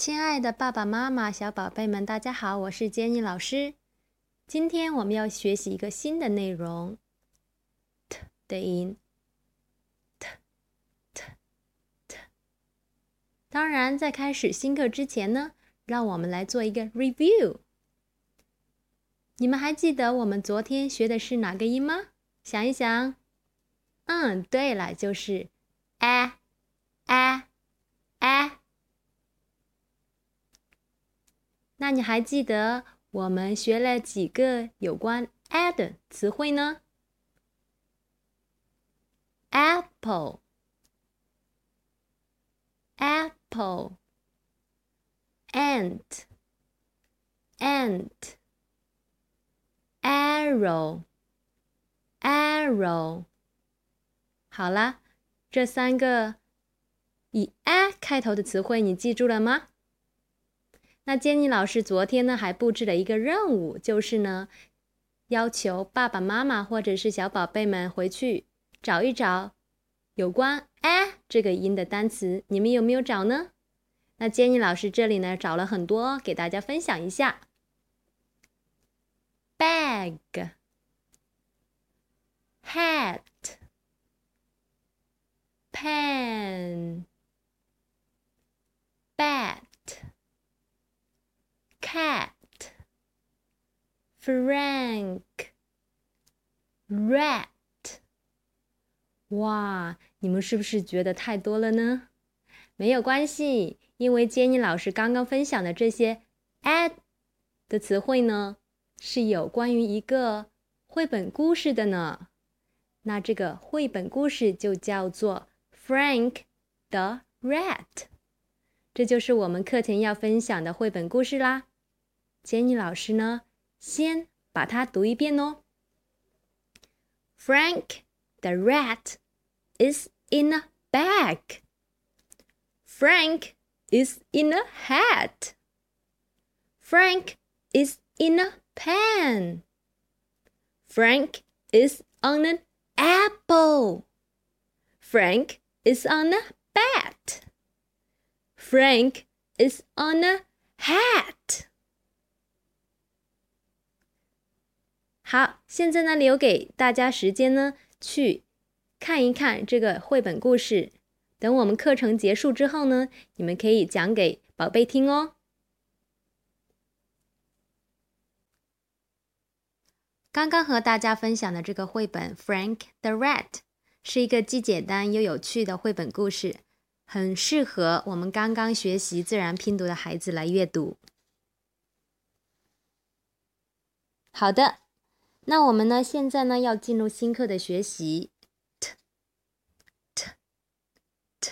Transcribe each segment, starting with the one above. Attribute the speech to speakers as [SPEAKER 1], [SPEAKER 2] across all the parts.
[SPEAKER 1] 亲爱的爸爸妈妈、小宝贝们，大家好，我是 Jenny 老师。今天我们要学习一个新的内容，t 的音，t t t。当然，在开始新课之前呢，让我们来做一个 review。你们还记得我们昨天学的是哪个音吗？想一想。嗯，对了，就是 a a a。那你还记得我们学了几个有关 a 的词汇呢？apple apple ant ant arrow arrow 好啦，这三个以 a 开头的词汇，你记住了吗？那 Jenny 老师昨天呢，还布置了一个任务，就是呢，要求爸爸妈妈或者是小宝贝们回去找一找有关 a 这个音的单词。你们有没有找呢？那 Jenny 老师这里呢，找了很多，给大家分享一下：bag。Frank rat 哇，你们是不是觉得太多了呢？没有关系，因为 Jenny 老师刚刚分享的这些 ad 的词汇呢，是有关于一个绘本故事的呢。那这个绘本故事就叫做《Frank the Rat》，这就是我们课前要分享的绘本故事啦。Jenny 老师呢，先把它读一遍哦。Frank the rat is in a bag. Frank is in a hat. Frank is in a pen. Frank is on an apple. Frank is on a bat. Frank is on a hat. 好，现在呢，留给大家时间呢，去看一看这个绘本故事。等我们课程结束之后呢，你们可以讲给宝贝听哦。刚刚和大家分享的这个绘本《Frank the Rat》是一个既简单又有趣的绘本故事，很适合我们刚刚学习自然拼读的孩子来阅读。好的，那我们呢现在呢要进入新课的学习。t t t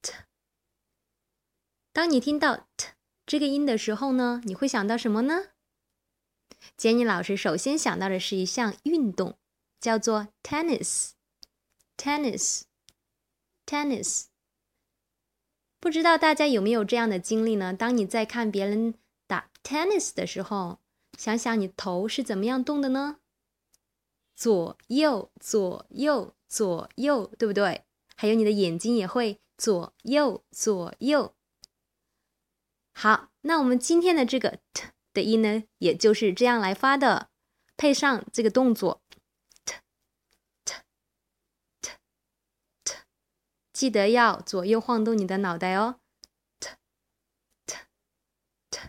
[SPEAKER 1] t。当你听到 t 这个音的时候呢，你会想到什么呢？杰尼老师首先想到的是一项运动，叫做 tennis。tennis，tennis。不知道大家有没有这样的经历呢？当你在看别人打 tennis 的时候，想想你头是怎么样动的呢？左右，左右，左右，对不对？还有你的眼睛也会左右，左右。好，那我们今天的这个 t。的音呢，也就是这样来发的，配上这个动作，t t t t，记得要左右晃动你的脑袋哦，t t t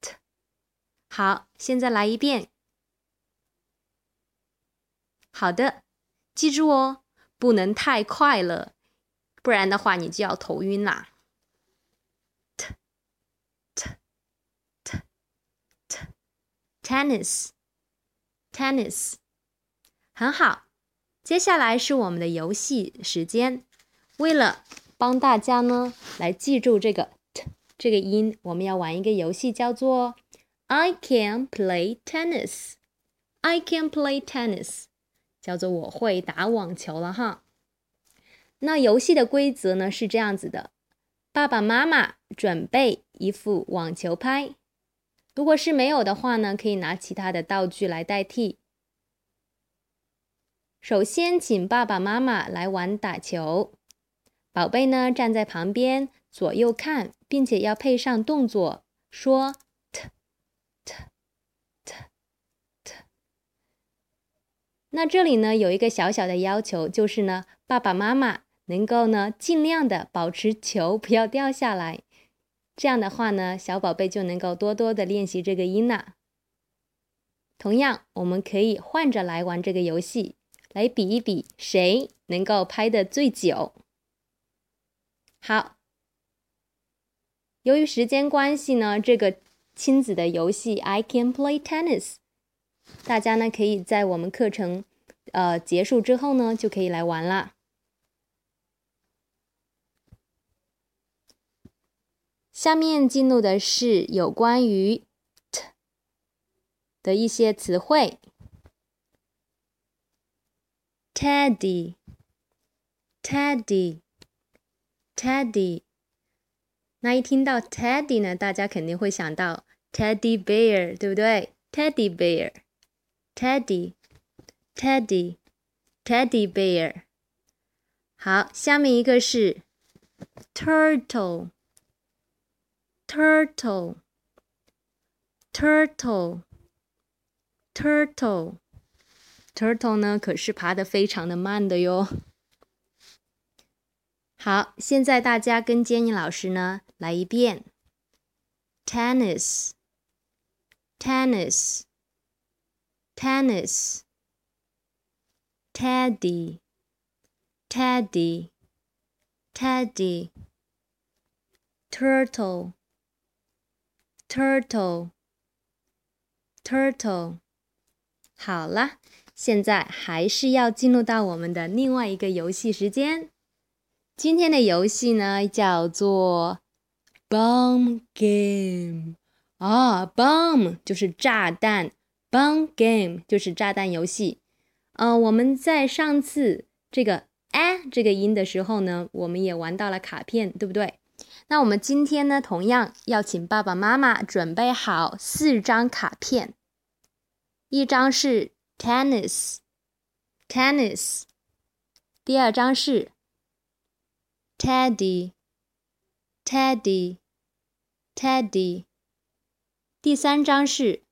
[SPEAKER 1] t。好，现在来一遍。好的，记住哦，不能太快了，不然的话你就要头晕啦。ttt tennis tennis 很好。接下来是我们的游戏时间。为了帮大家呢来记住这个 t 这个音，我们要玩一个游戏，叫做 I can play tennis。I can play tennis，叫做我会打网球了哈。那游戏的规则呢是这样子的：爸爸妈妈准备一副网球拍。如果是没有的话呢，可以拿其他的道具来代替。首先，请爸爸妈妈来玩打球，宝贝呢站在旁边左右看，并且要配上动作，说 t t t t。那这里呢有一个小小的要求，就是呢爸爸妈妈能够呢尽量的保持球不要掉下来，这样的话呢小宝贝就能够多多的练习这个音了。同样，我们可以换着来玩这个游戏，来比一比谁能够拍的最久。好，由于时间关系呢，这个亲子的游戏 I can play tennis，大家呢可以在我们课程呃结束之后呢就可以来玩了。下面进入的是有关于 t。的一些词汇，teddy，teddy，teddy。那一听到 teddy 呢，大家肯定会想到 teddy bear，对不对？teddy bear bear，teddy，teddy，teddy bear。好，下面一个是 turtle，turtle，turtle。Turtle，turtle 呢可是爬得非常的慢的哟。好，现在大家跟 Jenny 老师呢来一遍 ：tennis，tennis，tennis，teddy，teddy，teddy，turtle，turtle，turtle。好了，现在还是要进入到我们的另外一个游戏时间。今天的游戏呢叫做 Bomb Game 啊，Bomb 就是炸弹 ，Bomb Game 就是炸弹游戏。嗯，我们在上次这个 a 这个音的时候呢，我们也玩到了卡片，对不对？那我们今天呢，同样要请爸爸妈妈准备好四张卡片。一张是 tennis，tennis，第二张是 teddy，teddy，teddy，第三张是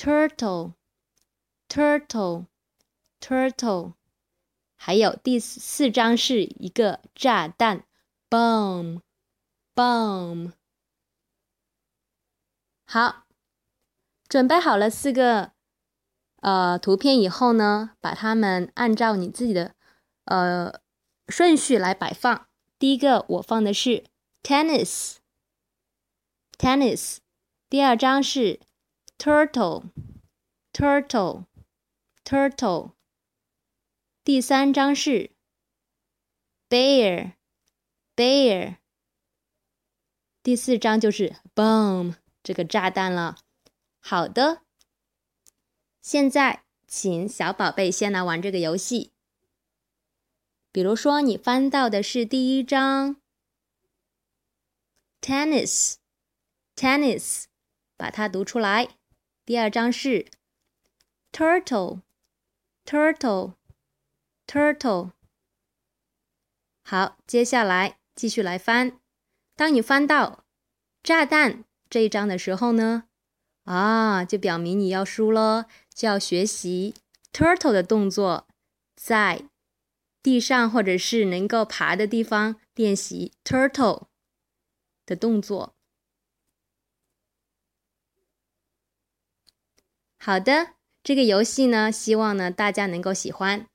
[SPEAKER 1] turtle，turtle，turtle，还有第四张是一个炸弹 bomb，bomb。好，准备好了四个。呃，图片以后呢，把它们按照你自己的呃顺序来摆放。第一个我放的是 tennis，tennis。第二张是 turtle，turtle，turtle。第三张是 bear，bear。第四张就是 bomb 这个炸弹了。好的。现在，请小宝贝先来玩这个游戏。比如说，你翻到的是第一张，tennis，tennis，把它读出来。第二张是 turtle，turtle，turtle。好，接下来继续来翻。当你翻到炸弹这一张的时候呢，啊，就表明你要输了。就要学习 turtle 的动作，在地上或者是能够爬的地方练习 turtle 的动作。好的，这个游戏呢，希望呢大家能够喜欢。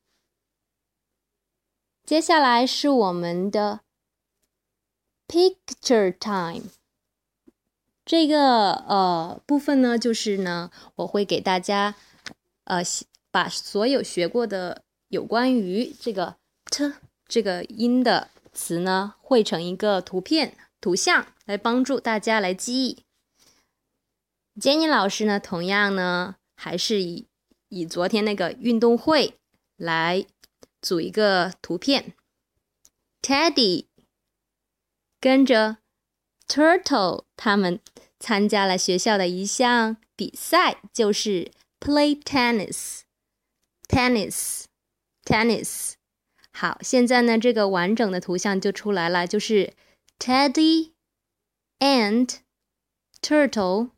[SPEAKER 1] 接下来是我们的 picture time。这个呃部分呢，就是呢，我会给大家。呃，把所有学过的有关于这个 t 这个音的词呢，绘成一个图片图像，来帮助大家来记忆。Jenny 老师呢，同样呢，还是以以昨天那个运动会来组一个图片。Teddy 跟着 Turtle 他们参加了学校的一项比赛，就是。Play tennis, tennis, tennis。好，现在呢，这个完整的图像就出来了，就是 Teddy and Turtle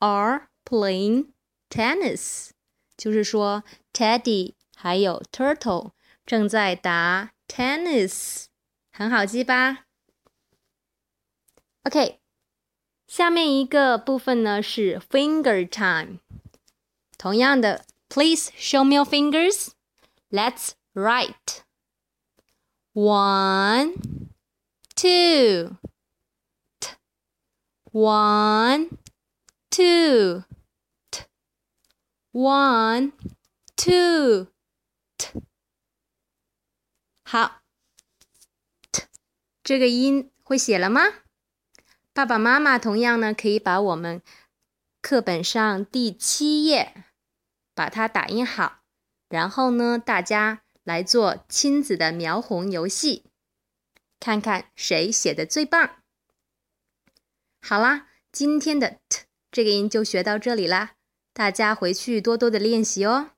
[SPEAKER 1] are playing tennis。就是说，Teddy 还有 Turtle 正在打 tennis，很好记吧？OK，下面一个部分呢是 finger time。同样的，Please show me your fingers. Let's write. One, two, t. One, two, t. One, two, t. 好，t 这个音会写了吗？爸爸妈妈同样呢，可以把我们课本上第七页把它打印好，然后呢，大家来做亲子的描红游戏，看看谁写的最棒。好啦，今天的 t 这个音就学到这里啦，大家回去多多的练习哦。